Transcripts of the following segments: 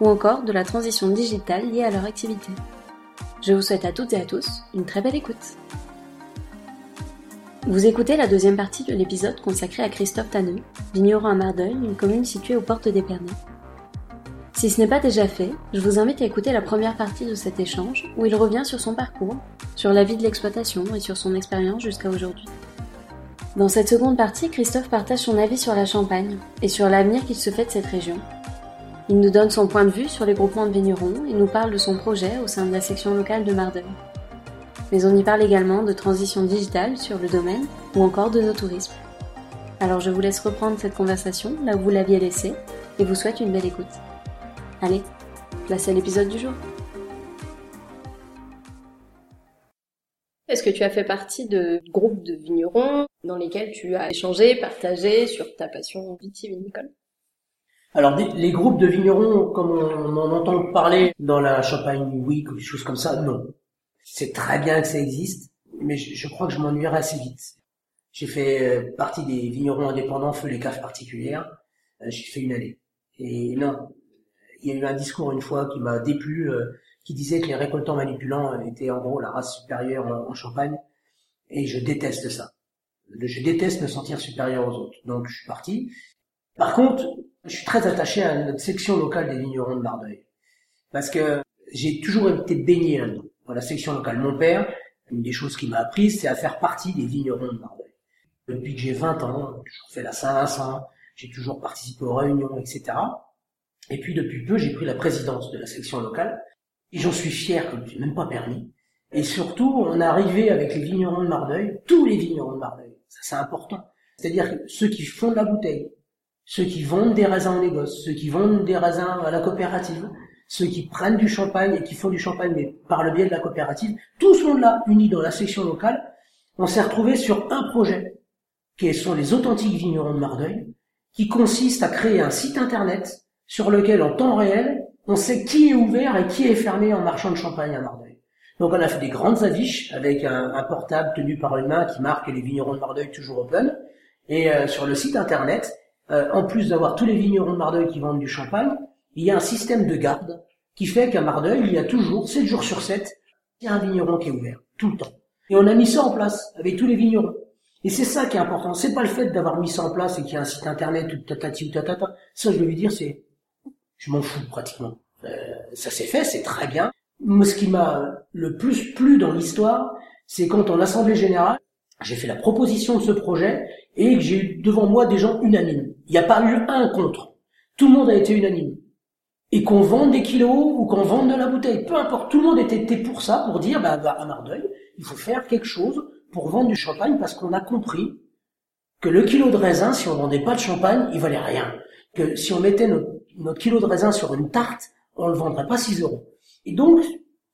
ou encore de la transition digitale liée à leur activité. Je vous souhaite à toutes et à tous une très belle écoute. Vous écoutez la deuxième partie de l'épisode consacré à Christophe Tanneux, vigneron à Mardeuil, une commune située aux portes d'Épernay. Si ce n'est pas déjà fait, je vous invite à écouter la première partie de cet échange où il revient sur son parcours, sur la vie de l'exploitation et sur son expérience jusqu'à aujourd'hui. Dans cette seconde partie, Christophe partage son avis sur la Champagne et sur l'avenir qu'il se fait de cette région. Il nous donne son point de vue sur les groupements de vignerons et nous parle de son projet au sein de la section locale de Mardeuil. Mais on y parle également de transition digitale sur le domaine ou encore de nos tourismes. Alors je vous laisse reprendre cette conversation là où vous l'aviez laissée et vous souhaite une belle écoute. Allez, place à l'épisode du jour. Est-ce que tu as fait partie de groupes de vignerons dans lesquels tu as échangé, partagé sur ta passion vitivinicole Alors les groupes de vignerons, comme on en entend parler dans la Champagne Week ou des choses comme ça, non. C'est très bien que ça existe, mais je, crois que je m'ennuierai assez vite. J'ai fait euh, partie des vignerons indépendants feu les caves particulières. Euh, j'ai fait une année. Et non, il y a eu un discours une fois qui m'a déplu. Euh, qui disait que les récoltants manipulants étaient en gros la race supérieure en Champagne, et je déteste ça. Je déteste me sentir supérieur aux autres. Donc je suis parti. Par contre, je suis très attaché à notre section locale des vignerons de Mardeuil. Parce que j'ai toujours été baigné là-dedans. Dans la section locale, mon père, une des choses qu'il m'a appris, c'est à faire partie des vignerons de Mardeuil. Depuis que j'ai 20 ans, toujours fait la Saint-Vincent, j'ai toujours participé aux réunions, etc. Et puis depuis peu, j'ai pris la présidence de la section locale. Et j'en suis fier, comme je même pas permis. Et surtout, on est arrivé avec les vignerons de Mardeuil, tous les vignerons de Mardeuil. Ça, c'est important. C'est-à-dire ceux qui font de la bouteille, ceux qui vendent des raisins au négoce, ceux qui vendent des raisins à la coopérative, ceux qui prennent du champagne et qui font du champagne, mais par le biais de la coopérative, tous sont là, unis dans la section locale. On s'est retrouvé sur un projet, qui sont les authentiques vignerons de Mardeuil, qui consiste à créer un site internet sur lequel, en temps réel, on sait qui est ouvert et qui est fermé en marchand de champagne à Mardeuil. Donc on a fait des grandes affiches avec un, portable tenu par une main qui marque les vignerons de Mardeuil toujours open. Et euh, sur le site internet, euh, en plus d'avoir tous les vignerons de Mardeuil qui vendent du champagne, il y a un système de garde qui fait qu'à Mardeuil, il y a toujours, 7 jours sur 7, il y a un vigneron qui est ouvert, tout le temps. Et on a mis ça en place avec tous les vignerons. Et c'est ça qui est important. C'est pas le fait d'avoir mis ça en place et qu'il y a un site internet ou tatati ou tatata. Ça, je veux lui dire, c'est je m'en fous pratiquement. Euh, ça s'est fait, c'est très bien. Moi, ce qui m'a le plus plu dans l'histoire, c'est quand en assemblée générale, j'ai fait la proposition de ce projet et que j'ai eu devant moi des gens unanimes. Il n'y a pas eu un contre. Tout le monde a été unanime. Et qu'on vende des kilos ou qu'on vende de la bouteille, peu importe, tout le monde était pour ça, pour dire, bah, bah, à Mardeuil, il faut faire quelque chose pour vendre du champagne parce qu'on a compris que le kilo de raisin, si on vendait pas de champagne, il valait rien. Que si on mettait notre notre kilo de raisin sur une tarte, on le vendrait pas 6 euros. Et donc,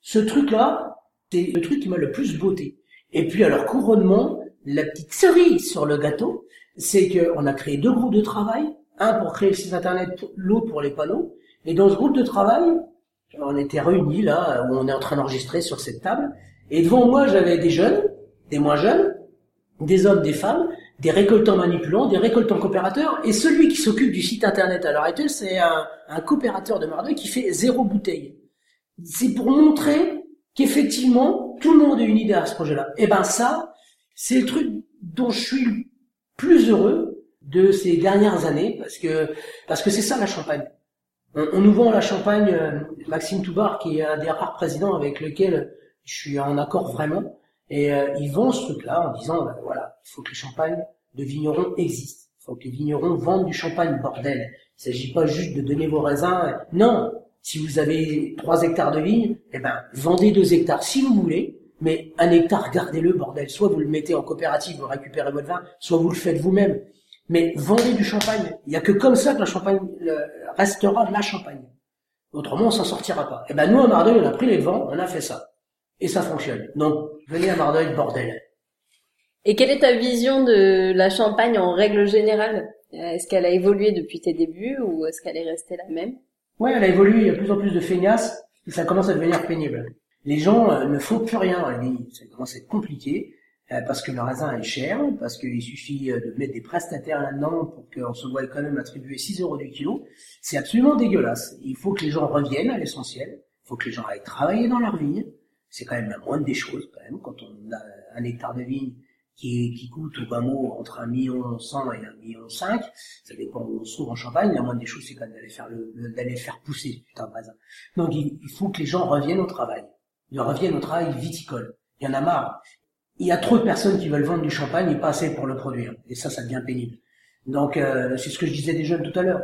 ce truc-là, c'est le truc qui m'a le plus beauté. Et puis, alors, couronnement, la petite cerise sur le gâteau, c'est qu'on a créé deux groupes de travail, un pour créer le site internet, l'autre pour les panneaux. Et dans ce groupe de travail, on était réunis là, où on est en train d'enregistrer sur cette table. Et devant moi, j'avais des jeunes, des moins jeunes, des hommes, des femmes, des récoltants manipulants, des récoltants coopérateurs, et celui qui s'occupe du site internet à l'heure actuelle, c'est un, coopérateur de Mardeuil qui fait zéro bouteille. C'est pour montrer qu'effectivement, tout le monde une idée à ce projet-là. Et eh ben ça, c'est le truc dont je suis plus heureux de ces dernières années, parce que parce que c'est ça la Champagne. On, nous vend la Champagne, euh, Maxime Toubar, qui est un des rares présidents avec lequel je suis en accord vraiment, et euh, ils vendent ce truc-là en disant, ben, voilà, il faut que les champagnes de vignerons existent. Il faut que les vignerons vendent du champagne, bordel. Il s'agit pas juste de donner vos raisins. Non, si vous avez trois hectares de vigne, eh ben, vendez deux hectares si vous voulez, mais un hectare, gardez-le, bordel. Soit vous le mettez en coopérative, vous récupérez votre vin, soit vous le faites vous-même. Mais vendez du champagne. Il n'y a que comme ça que la champagne restera la champagne. Autrement, on s'en sortira pas. Et ben nous, à Mardeuil, on a pris les devants, on a fait ça. Et ça fonctionne. Donc, venez à Mardeuil, bordel. Et quelle est ta vision de la Champagne en règle générale? Est-ce qu'elle a évolué depuis tes débuts ou est-ce qu'elle est restée la même? Ouais, elle a évolué, il y a de plus en plus de feignasses, et ça commence à devenir pénible. Les gens euh, ne font plus rien ça commence à être compliqué. Euh, parce que le raisin est cher, parce qu'il suffit euh, de mettre des prestataires là-dedans pour qu'on se voit quand même attribuer 6 euros du kilo. C'est absolument dégueulasse. Il faut que les gens reviennent à l'essentiel. Il faut que les gens aillent travailler dans leur vigne. C'est quand même la moindre des choses, quand même, quand on a un hectare de vigne qui, coûte au bas mot entre un million cent et un million cinq. Ça dépend où on se trouve en Champagne. La moindre des choses, c'est quand même d'aller faire le, pousser putain de raisin. Donc, il faut que les gens reviennent au travail. Ils reviennent au travail viticole. Il y en a marre il y a trop de personnes qui veulent vendre du champagne et pas assez pour le produire. Et ça, ça devient pénible. Donc, euh, c'est ce que je disais des jeunes tout à l'heure.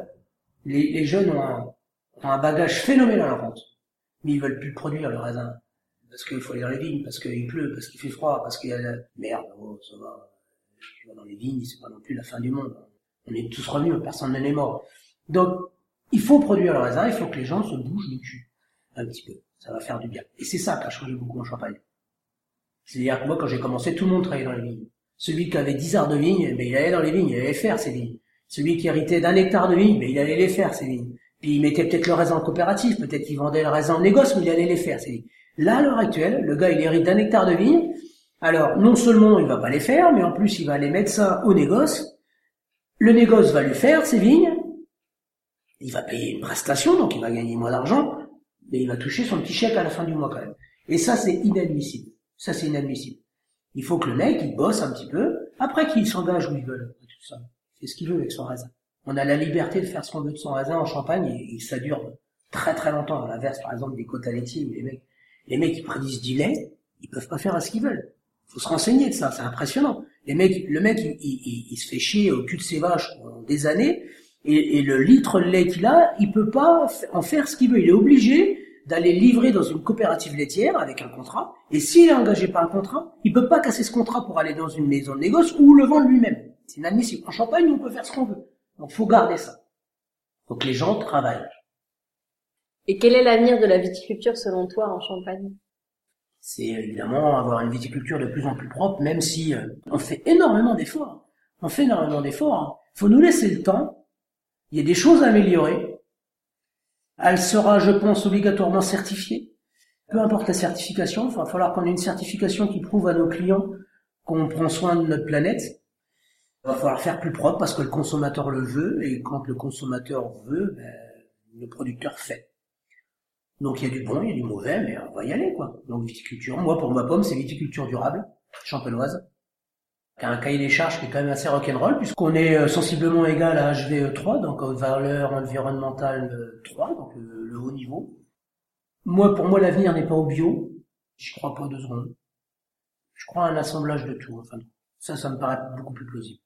Les, les, jeunes ont un, ont un, bagage phénoménal en vente, mais ils veulent plus produire le raisin parce qu'il faut aller dans les vignes, parce qu'il pleut, parce qu'il fait froid, parce qu'il y a la... merde. Oh, ça va. Tu vas dans les vignes, c'est pas non plus la fin du monde. On est tous revenus, personne n'en mort. Donc, il faut produire le raisin, il faut que les gens se bougent le cul un petit peu. Ça va faire du bien. Et c'est ça qui a changé beaucoup en Champagne. C'est-à-dire que moi, quand j'ai commencé, tout le monde travaillait dans les vignes. Celui qui avait 10 arts de vignes, ben, il allait dans les vignes, il allait faire ses vignes. Celui qui héritait d'un hectare de vignes, ben, il allait les faire, ses vignes. Puis il mettait peut-être le raisin en coopérative, peut-être qu'il vendait le raisin en négoce, mais il allait les faire, ses vignes. Là, à l'heure actuelle, le gars, il hérite d'un hectare de vignes. Alors, non seulement il va pas les faire, mais en plus, il va aller mettre ça au négoce. Le négoce va lui faire ses vignes. Il va payer une prestation, donc il va gagner moins d'argent, mais il va toucher son petit chèque à la fin du mois quand même. Et ça, c'est inadmissible. Ça, c'est inadmissible. Il faut que le mec, il bosse un petit peu, après qu'il s'engage où il veut, tout ce qu'il veut avec son raisin. On a la liberté de faire ce qu'on veut de son raisin en Champagne, et, ça dure très très longtemps. À l'inverse, par exemple, des côtes à laitier, où les mecs, les mecs, ils prédisent du lait, ils peuvent pas faire ce qu'ils veulent. Faut se renseigner de ça, c'est impressionnant. Les mecs, le mec, il, se fait chier au cul de ses vaches pendant des années, et, et le litre de lait qu'il a, il peut pas en faire ce qu'il veut. Il est obligé d'aller livrer dans une coopérative laitière avec un contrat. Et s'il est engagé par un contrat, il peut pas casser ce contrat pour aller dans une maison de négoce ou le vendre lui-même. C'est inadmissible. En Champagne, on peut faire ce qu'on veut. Donc, faut garder ça. Donc, les gens travaillent. Et quel est l'avenir de la viticulture selon toi en Champagne? C'est évidemment avoir une viticulture de plus en plus propre, même si euh, on fait énormément d'efforts. On fait énormément d'efforts. Hein. Faut nous laisser le temps. Il y a des choses à améliorer. Elle sera, je pense, obligatoirement certifiée. Peu importe la certification, il va falloir qu'on ait une certification qui prouve à nos clients qu'on prend soin de notre planète. Il va falloir faire plus propre parce que le consommateur le veut, et quand le consommateur veut, ben, le producteur fait. Donc il y a du bon, il y a du mauvais, mais on va y aller, quoi. Donc viticulture. Moi, pour ma pomme, c'est viticulture durable, champenoise un cahier des charges qui est quand même assez rock'n'roll, puisqu'on est euh, sensiblement égal à HVE 3, donc valeur environnementale 3, donc le, haut niveau. Moi, pour moi, l'avenir n'est pas au bio. Je crois pas deux secondes. Je crois à un assemblage de tout. Enfin, ça, ça me paraît beaucoup plus plausible.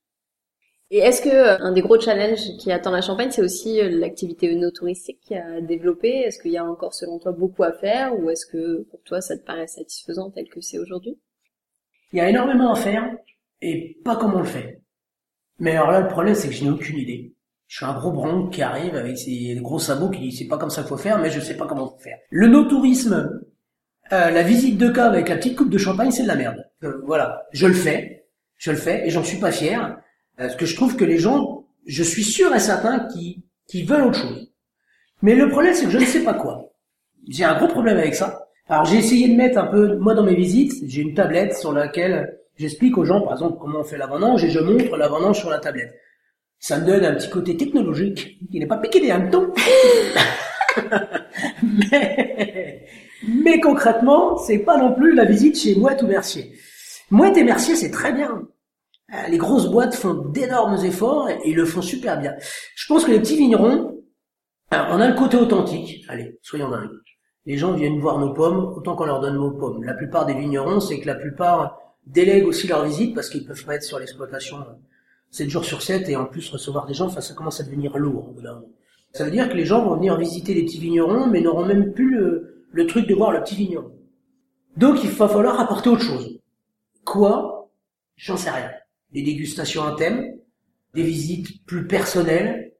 Et est-ce que euh, un des gros challenges qui attend la Champagne, c'est aussi euh, l'activité œnotouristique à développer Est-ce qu'il y a encore, selon toi, beaucoup à faire, ou est-ce que pour toi, ça te paraît satisfaisant tel que c'est aujourd'hui? Il y a énormément à faire et pas comment on le fait. Mais alors là, le problème, c'est que je n'ai aucune idée. Je suis un gros bronc qui arrive avec ses gros sabots qui dit c'est pas comme ça qu'il faut faire, mais je sais pas comment faire. Le no-tourisme, euh, la visite de cave avec la petite coupe de champagne, c'est de la merde. Euh, voilà, je le fais, je le fais, et j'en suis pas fier, euh, parce que je trouve que les gens, je suis sûr et certain qui qui veulent autre chose. Mais le problème, c'est que je ne sais pas quoi. J'ai un gros problème avec ça. Alors j'ai essayé de mettre un peu, moi dans mes visites, j'ai une tablette sur laquelle J'explique aux gens, par exemple, comment on fait la vendange et je montre la vendange sur la tablette. Ça me donne un petit côté technologique qui n'est pas piqué des hannetons. mais, mais concrètement, c'est pas non plus la visite chez Mouette ou Mercier. Mouette et Mercier, c'est très bien. Euh, les grosses boîtes font d'énormes efforts et ils le font super bien. Je pense que les petits vignerons, on a le côté authentique. Allez, soyons dingues. Les gens viennent voir nos pommes autant qu'on leur donne nos pommes. La plupart des vignerons, c'est que la plupart délèguent aussi leur visite parce qu'ils peuvent pas être sur l'exploitation 7 jours sur 7 et en plus recevoir des gens, enfin ça commence à devenir lourd Ça veut dire que les gens vont venir visiter les petits vignerons mais n'auront même plus le, truc de voir le petit vigneron. Donc il va falloir apporter autre chose. Quoi? J'en sais rien. Des dégustations à thème, des visites plus personnelles,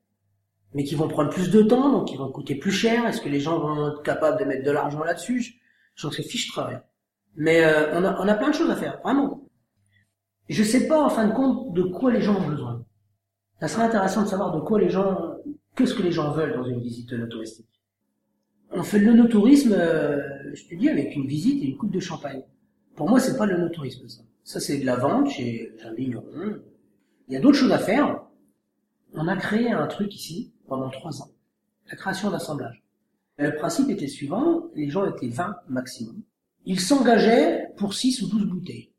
mais qui vont prendre plus de temps, donc qui vont coûter plus cher. Est-ce que les gens vont être capables de mettre de l'argent là-dessus? J'en sais fiche travail. Mais euh, on, a, on a plein de choses à faire, vraiment. Je sais pas, en fin de compte, de quoi les gens ont besoin. Ça serait intéressant de savoir de quoi les gens, qu'est-ce que les gens veulent dans une visite touristique. On fait le no-tourisme, euh, je te dis, avec une visite et une coupe de champagne. Pour moi, c'est pas le no-tourisme, ça. Ça, c'est de la vente chez un vigneron. Il y a d'autres choses à faire. On a créé un truc ici pendant trois ans. La création d'assemblage. Le principe était suivant, les gens étaient 20 maximum. Ils s'engageaient pour 6 ou 12 bouteilles.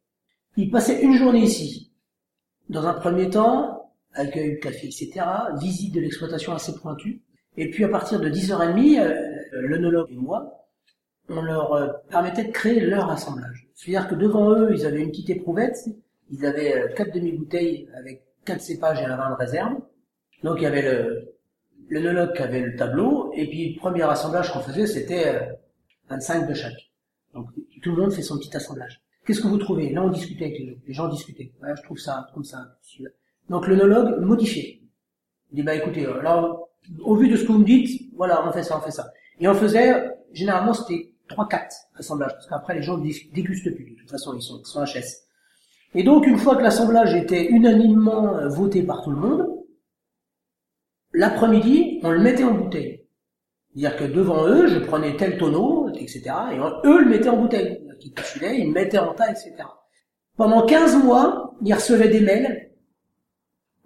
Ils passaient une journée ici. Dans un premier temps, accueil, café, etc., visite de l'exploitation assez pointue. Et puis à partir de 10h30, euh, l'œnologue et moi, on leur euh, permettait de créer leur assemblage. C'est-à-dire que devant eux, ils avaient une petite éprouvette, ils avaient euh, quatre demi-bouteilles avec quatre cépages et un vin de réserve. Donc il y avait le qui avait le tableau, et puis le premier assemblage qu'on faisait, c'était 25 de chaque. Donc tout le monde fait son petit assemblage. Qu'est-ce que vous trouvez? Là, on discutait avec les gens. Les gens discutaient. Ouais, je trouve ça, comme ça. Donc l'œnologue modifiait. Il dit, bah écoutez, alors, au vu de ce que vous me dites, voilà, on fait ça, on fait ça. Et on faisait, généralement, c'était 3-4 assemblages, parce qu'après, les gens ne dégustent plus. De toute façon, ils sont, ils sont HS. Et donc, une fois que l'assemblage était unanimement euh, voté par tout le monde, l'après-midi, on le mettait en bouteille. C'est-à-dire que devant eux, je prenais tel tonneau, etc., et eux le mettaient en bouteille. Ils capsulaient, ils mettaient en tas, etc. Pendant 15 mois, ils recevaient des mails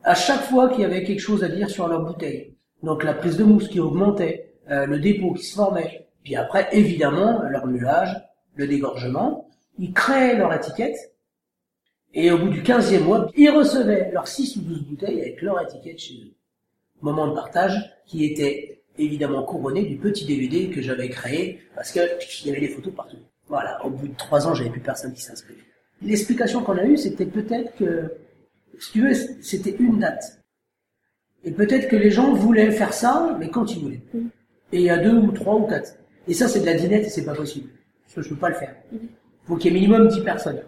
à chaque fois qu'il y avait quelque chose à dire sur leur bouteille. Donc la prise de mousse qui augmentait, euh, le dépôt qui se formait, puis après, évidemment, leur muage, le dégorgement. Ils créaient leur étiquette, et au bout du 15e mois, ils recevaient leurs 6 ou 12 bouteilles avec leur étiquette chez eux. Moment de partage qui était évidemment couronné du petit DVD que j'avais créé parce que il y avait des photos partout. Voilà, au bout de trois ans, j'avais plus personne qui s'inscrivait. L'explication qu'on a eue, c'était peut-être que, si tu veux, c'était une date. Et peut-être que les gens voulaient faire ça, mais quand ils voulaient. Mm. Et il y a deux ou trois ou quatre. Et ça, c'est de la dinette et c'est pas possible. Parce que je peux pas le faire. Il mm. faut qu'il y ait minimum dix personnes.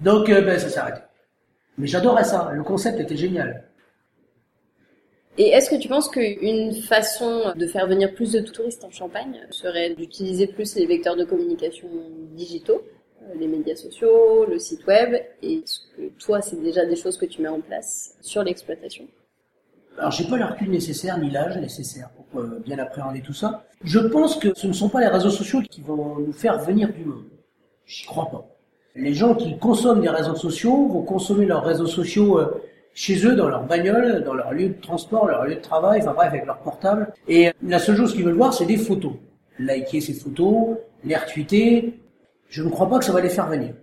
Donc, euh, ben, ça s'arrête. Mais j'adorais ça. Le concept était génial. Et est-ce que tu penses qu'une façon de faire venir plus de touristes en Champagne serait d'utiliser plus les vecteurs de communication digitaux, euh, les médias sociaux, le site web, et est-ce que toi, c'est déjà des choses que tu mets en place sur l'exploitation? Alors j'ai pas le recul nécessaire ni l'âge nécessaire pour euh, bien appréhender tout ça. Je pense que ce ne sont pas les réseaux sociaux qui vont nous faire venir du monde. J'y crois pas. Les gens qui consomment des réseaux sociaux vont consommer leurs réseaux sociaux euh, chez eux, dans leur bagnole, dans leur lieu de transport, leur lieu de travail, enfin bref, avec leur portable. Et la seule chose qu'ils veulent voir, c'est des photos. Liker ces photos, les retweeter. Je ne crois pas que ça va les faire venir.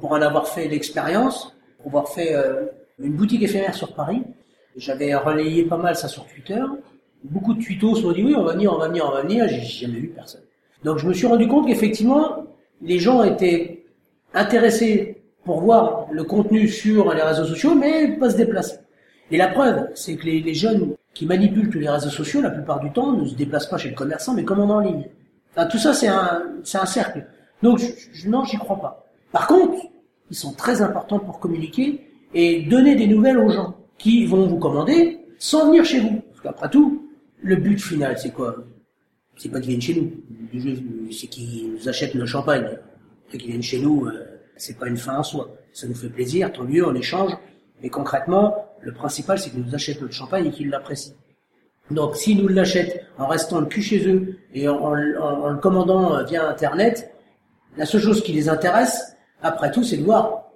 Pour en avoir fait l'expérience, pour avoir fait euh, une boutique éphémère sur Paris, j'avais relayé pas mal ça sur Twitter. Beaucoup de tweetos se sont dit oui, on va venir, on va venir, on va venir. J'ai jamais vu personne. Donc je me suis rendu compte qu'effectivement, les gens étaient intéressés pour voir le contenu sur les réseaux sociaux, mais pas se déplacer. Et la preuve, c'est que les, jeunes qui manipulent les réseaux sociaux, la plupart du temps, ne se déplacent pas chez le commerçant, mais commandent en ligne. Enfin, tout ça, c'est un, un cercle. Donc, je, non, j'y crois pas. Par contre, ils sont très importants pour communiquer et donner des nouvelles aux gens qui vont vous commander sans venir chez vous. Parce qu'après tout, le but final, c'est quoi? C'est pas qu'ils viennent chez nous. C'est qu'ils nous achètent le champagne. C'est qu'ils viennent chez nous. Euh, c'est pas une fin en soi. Ça nous fait plaisir, tant mieux, on échange. Mais concrètement, le principal, c'est qu'ils nous achètent notre champagne et qu'ils l'apprécient. Donc, s'ils nous l'achètent en restant le cul chez eux et en, le commandant via Internet, la seule chose qui les intéresse, après tout, c'est de voir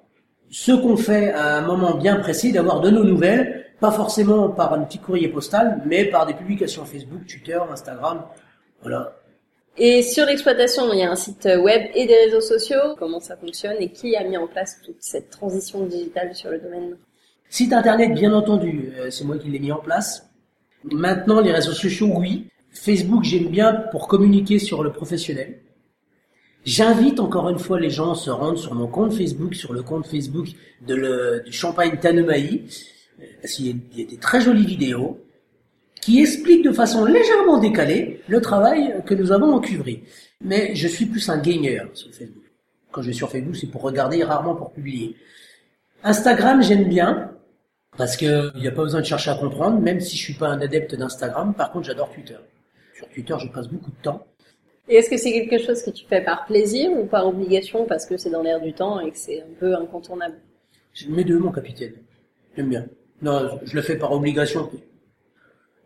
ce qu'on fait à un moment bien précis, d'avoir de nos nouvelles, pas forcément par un petit courrier postal, mais par des publications Facebook, Twitter, Instagram. Voilà. Et sur l'exploitation, il y a un site web et des réseaux sociaux. Comment ça fonctionne et qui a mis en place toute cette transition digitale sur le domaine Site internet, bien entendu, euh, c'est moi qui l'ai mis en place. Maintenant, les réseaux sociaux, oui. Facebook, j'aime bien pour communiquer sur le professionnel. J'invite encore une fois les gens à se rendre sur mon compte Facebook, sur le compte Facebook de le, du Champagne Tanemaï, parce qu'il y a des très jolies vidéos qui explique de façon légèrement décalée le travail que nous avons en. Mais je suis plus un gamer sur Facebook. Quand je vais sur Facebook, c'est pour regarder, rarement pour publier. Instagram, j'aime bien. Parce que il n'y a pas besoin de chercher à comprendre, même si je suis pas un adepte d'Instagram. Par contre, j'adore Twitter. Sur Twitter, je passe beaucoup de temps. Et est-ce que c'est quelque chose que tu fais par plaisir ou par obligation parce que c'est dans l'air du temps et que c'est un peu incontournable? Je mets deux, mon capitaine. J'aime bien. Non, je le fais par obligation.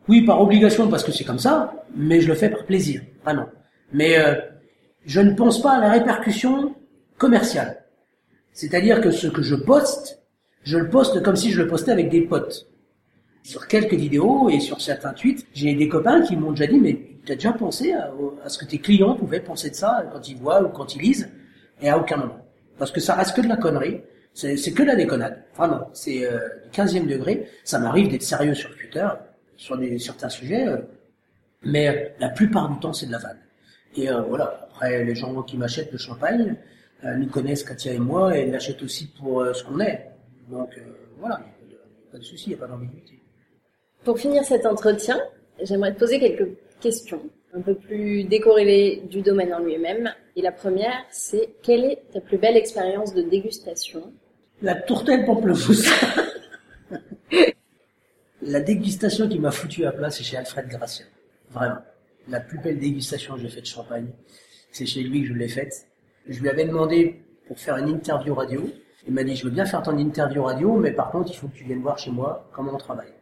Oui, par obligation parce que c'est comme ça, mais je le fais par plaisir, vraiment. Mais euh, je ne pense pas à la répercussion commerciale. C'est-à-dire que ce que je poste, je le poste comme si je le postais avec des potes. Sur quelques vidéos et sur certains tweets, j'ai des copains qui m'ont déjà dit, mais tu as déjà pensé à, ce que tes clients pouvaient penser de ça quand ils voient ou quand ils lisent? Et à aucun moment. Parce que ça reste que de la connerie, c'est que de la déconnade. Vraiment, c'est euh, du 15e degré. Ça m'arrive d'être sérieux sur Twitter, sur des, certains sujets, euh, mais euh, la plupart du temps, c'est de la vanne. Et euh, voilà, après, les gens qui m'achètent le champagne, euh, nous connaissent Katia et moi, et l'achètent aussi pour ce qu'on est. Donc voilà, il n'y a pas de souci, il n'y a pas d'ambiguïté. Pour finir cet entretien, j'aimerais te poser quelques questions un peu plus décorrélées du domaine en lui-même. Et la première, c'est quelle est ta plus belle expérience de dégustation? La tourtelle pamplemousse. la dégustation qui m'a foutu à plat, c'est chez Alfred Gracia. Vraiment. La plus belle dégustation que j'ai faite de champagne, c'est chez lui que je l'ai faite. Je lui avais demandé pour faire une interview radio. Il m'a dit, je veux bien faire ton interview radio, mais par contre, il faut que tu viennes voir chez moi comment on travaille.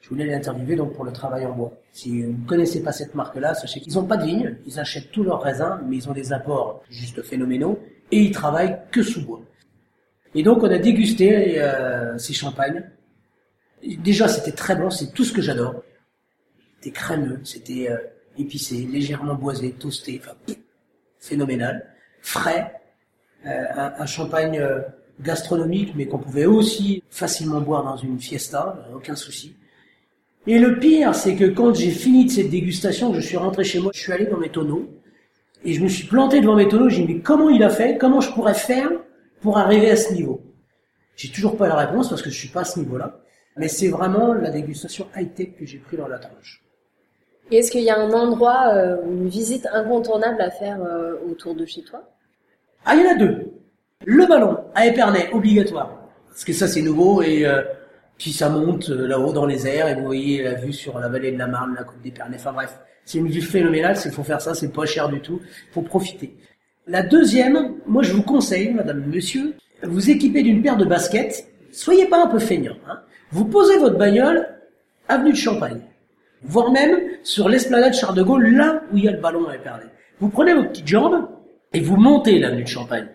Je voulais l'interviewer donc pour le travail en bois. Si vous ne connaissez pas cette marque-là, sachez qu'ils n'ont pas de vigne, ils achètent tous leurs raisins, mais ils ont des apports juste phénoménaux, et ils travaillent que sous bois. Et donc on a dégusté euh, ces champagnes. Déjà c'était très bon, c'est tout ce que j'adore. C'était crémeux, c'était euh, épicé, légèrement boisé, toasté, enfin phénoménal, frais, euh, un, un, champagne euh, gastronomique, mais qu'on pouvait aussi facilement boire dans une fiesta, aucun souci. Et le pire, c'est que quand j'ai fini de cette dégustation, je suis rentré chez moi, je suis allé dans mes tonneaux, et je me suis planté devant mes tonneaux, j'ai dit, mais comment il a fait? Comment je pourrais faire pour arriver à ce niveau? J'ai toujours pas la réponse parce que je suis pas à ce niveau-là, mais c'est vraiment la dégustation high-tech que j'ai pris dans la tronche. Et est-ce qu'il y a un endroit, euh, une visite incontournable à faire euh, autour de chez toi? Ah, il y en a deux. Le ballon à Épernay, obligatoire. Parce que ça, c'est nouveau et euh, puis ça monte euh, là-haut dans les airs et vous voyez la vue sur la vallée de la Marne, la côte d'Épernay. Enfin bref, c'est une vue phénoménale. Il faut faire ça, c'est pas cher du tout. Faut profiter. La deuxième, moi je vous conseille, madame, monsieur, vous équipez d'une paire de baskets. Soyez pas un peu feignant. Hein. Vous posez votre bagnole avenue de Champagne, voire même sur l'esplanade Charles de Gaulle, là où il y a le ballon à Épernay. Vous prenez vos petites jambes et vous montez l'avenue de Champagne.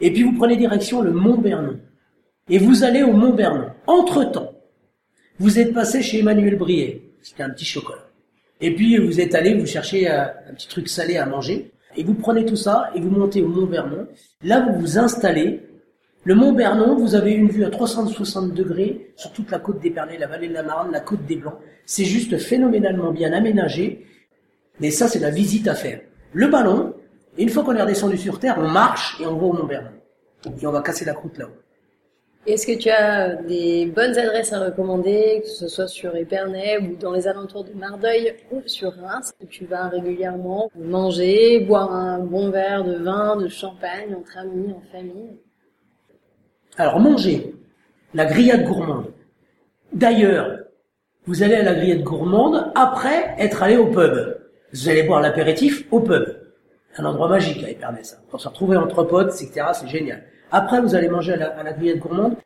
Et puis vous prenez direction le Mont Bernon et vous allez au Mont Bernon. Entre-temps, vous êtes passé chez Emmanuel Briet, c'était un petit chocolat. Et puis vous êtes allé, vous cherchez un, un, petit truc salé à manger, et vous prenez tout ça et vous montez au Mont Bernon. Là, vous vous installez. Le Mont Bernon, vous avez une vue à 360 degrés sur toute la côte d'Épernay, la vallée de la Marne, la côte des Blancs. C'est juste phénoménalement bien aménagé. Mais ça, c'est la visite à faire. Le ballon, une fois qu'on est redescendu sur Terre, on marche et on va au Mont Bernon. Et on va casser la croûte là-haut. Est-ce que tu as des bonnes adresses à recommander, que ce soit sur Épernay ou dans les alentours de Mardeuil ou sur Reims, que tu vas régulièrement manger, boire un bon verre de vin, de champagne entre amis, en famille? Alors manger, la grillade gourmande. D'ailleurs, vous allez à la grillade gourmande après être allé au pub. Vous allez boire l'apéritif au pub. Un endroit magique à Épernay, ça. Pour se retrouver entre potes, etc., c'est génial. Après, vous allez manger à la, grillade gourmande.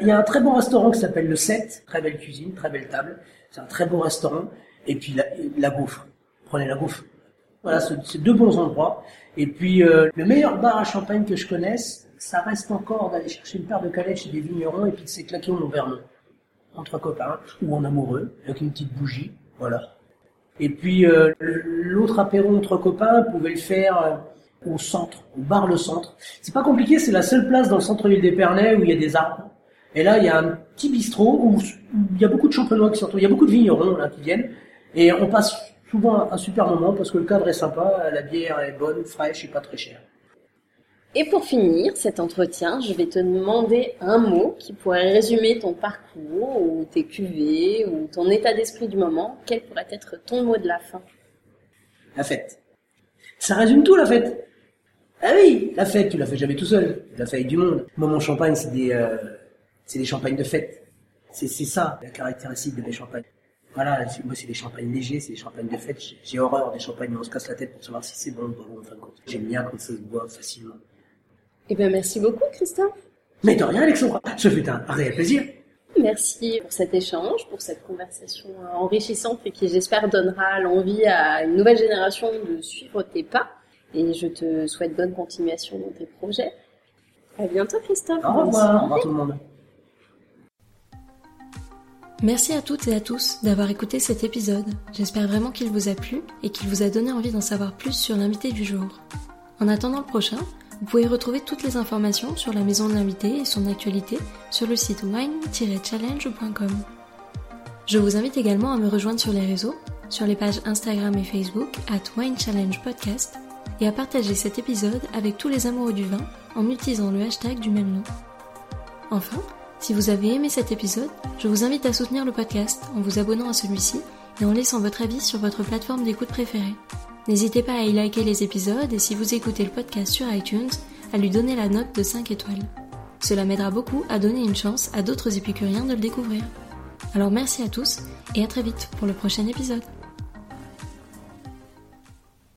Il y a un très bon restaurant qui s'appelle le 7, très belle cuisine, très belle table. C'est un très beau restaurant. Et puis la, la. Prenez la gaufre. Voilà, c'est deux bons endroits. Et puis euh, le meilleur bar à champagne que je connaisse, ça reste encore d'aller chercher une paire de canettes chez des vignerons et puis de s'éclater au Vernon. Entre copains ou en amoureux, avec une petite bougie. Voilà. Et puis euh, l'autre apéro entre copains, pouvez le faire... Euh, au centre, au bar le centre. C'est pas compliqué, c'est la seule place dans le centre-ville d'Épernay où il y a des arbres. Et là, il y a un petit bistrot où il y a beaucoup de champenois qui sont, il y a beaucoup de vignerons là qui viennent, et on passe souvent un super moment parce que le cadre est sympa, la bière est bonne, fraîche et pas très chère. Et pour finir cet entretien, je vais te demander un mot qui pourrait résumer ton parcours, ou tes cuvées, ou ton état d'esprit du moment. Quel pourrait être ton mot de la fin? La fête. Ça résume tout, la fête. Ah oui, la fête, tu la fais jamais tout seul. Tu la fais avec du monde. Moi, mon champagne, c'est des, euh, c'est des champagnes de fête. C'est ça la caractéristique de mes champagnes. Voilà, moi c'est des champagnes légers, c'est des champagnes de fête. J'ai horreur des champagnes où on se casse la tête pour savoir si c'est bon ou pas bon en fin de compte. J'aime bien quand ça se boit facilement. Eh bien merci beaucoup Christophe. Mais de rien Alexandra, ce fut un réel plaisir. Merci pour cet échange, pour cette conversation enrichissante et qui j'espère donnera l'envie à une nouvelle génération de suivre tes pas. Et je te souhaite bonne continuation dans tes projets. À bientôt Christophe. Au revoir. Au revoir tout le monde. Merci à toutes et à tous d'avoir écouté cet épisode. J'espère vraiment qu'il vous a plu et qu'il vous a donné envie d'en savoir plus sur l'invité du jour. En attendant le prochain, vous pouvez retrouver toutes les informations sur la maison de l'invité et son actualité sur le site wine-challenge.com. Je vous invite également à me rejoindre sur les réseaux, sur les pages Instagram et Facebook at Wine Podcast et à partager cet épisode avec tous les amoureux du vin en utilisant le hashtag du même nom. Enfin, si vous avez aimé cet épisode, je vous invite à soutenir le podcast en vous abonnant à celui-ci et en laissant votre avis sur votre plateforme d'écoute préférée. N'hésitez pas à y liker les épisodes et si vous écoutez le podcast sur iTunes, à lui donner la note de 5 étoiles. Cela m'aidera beaucoup à donner une chance à d'autres épicuriens de le découvrir. Alors merci à tous et à très vite pour le prochain épisode.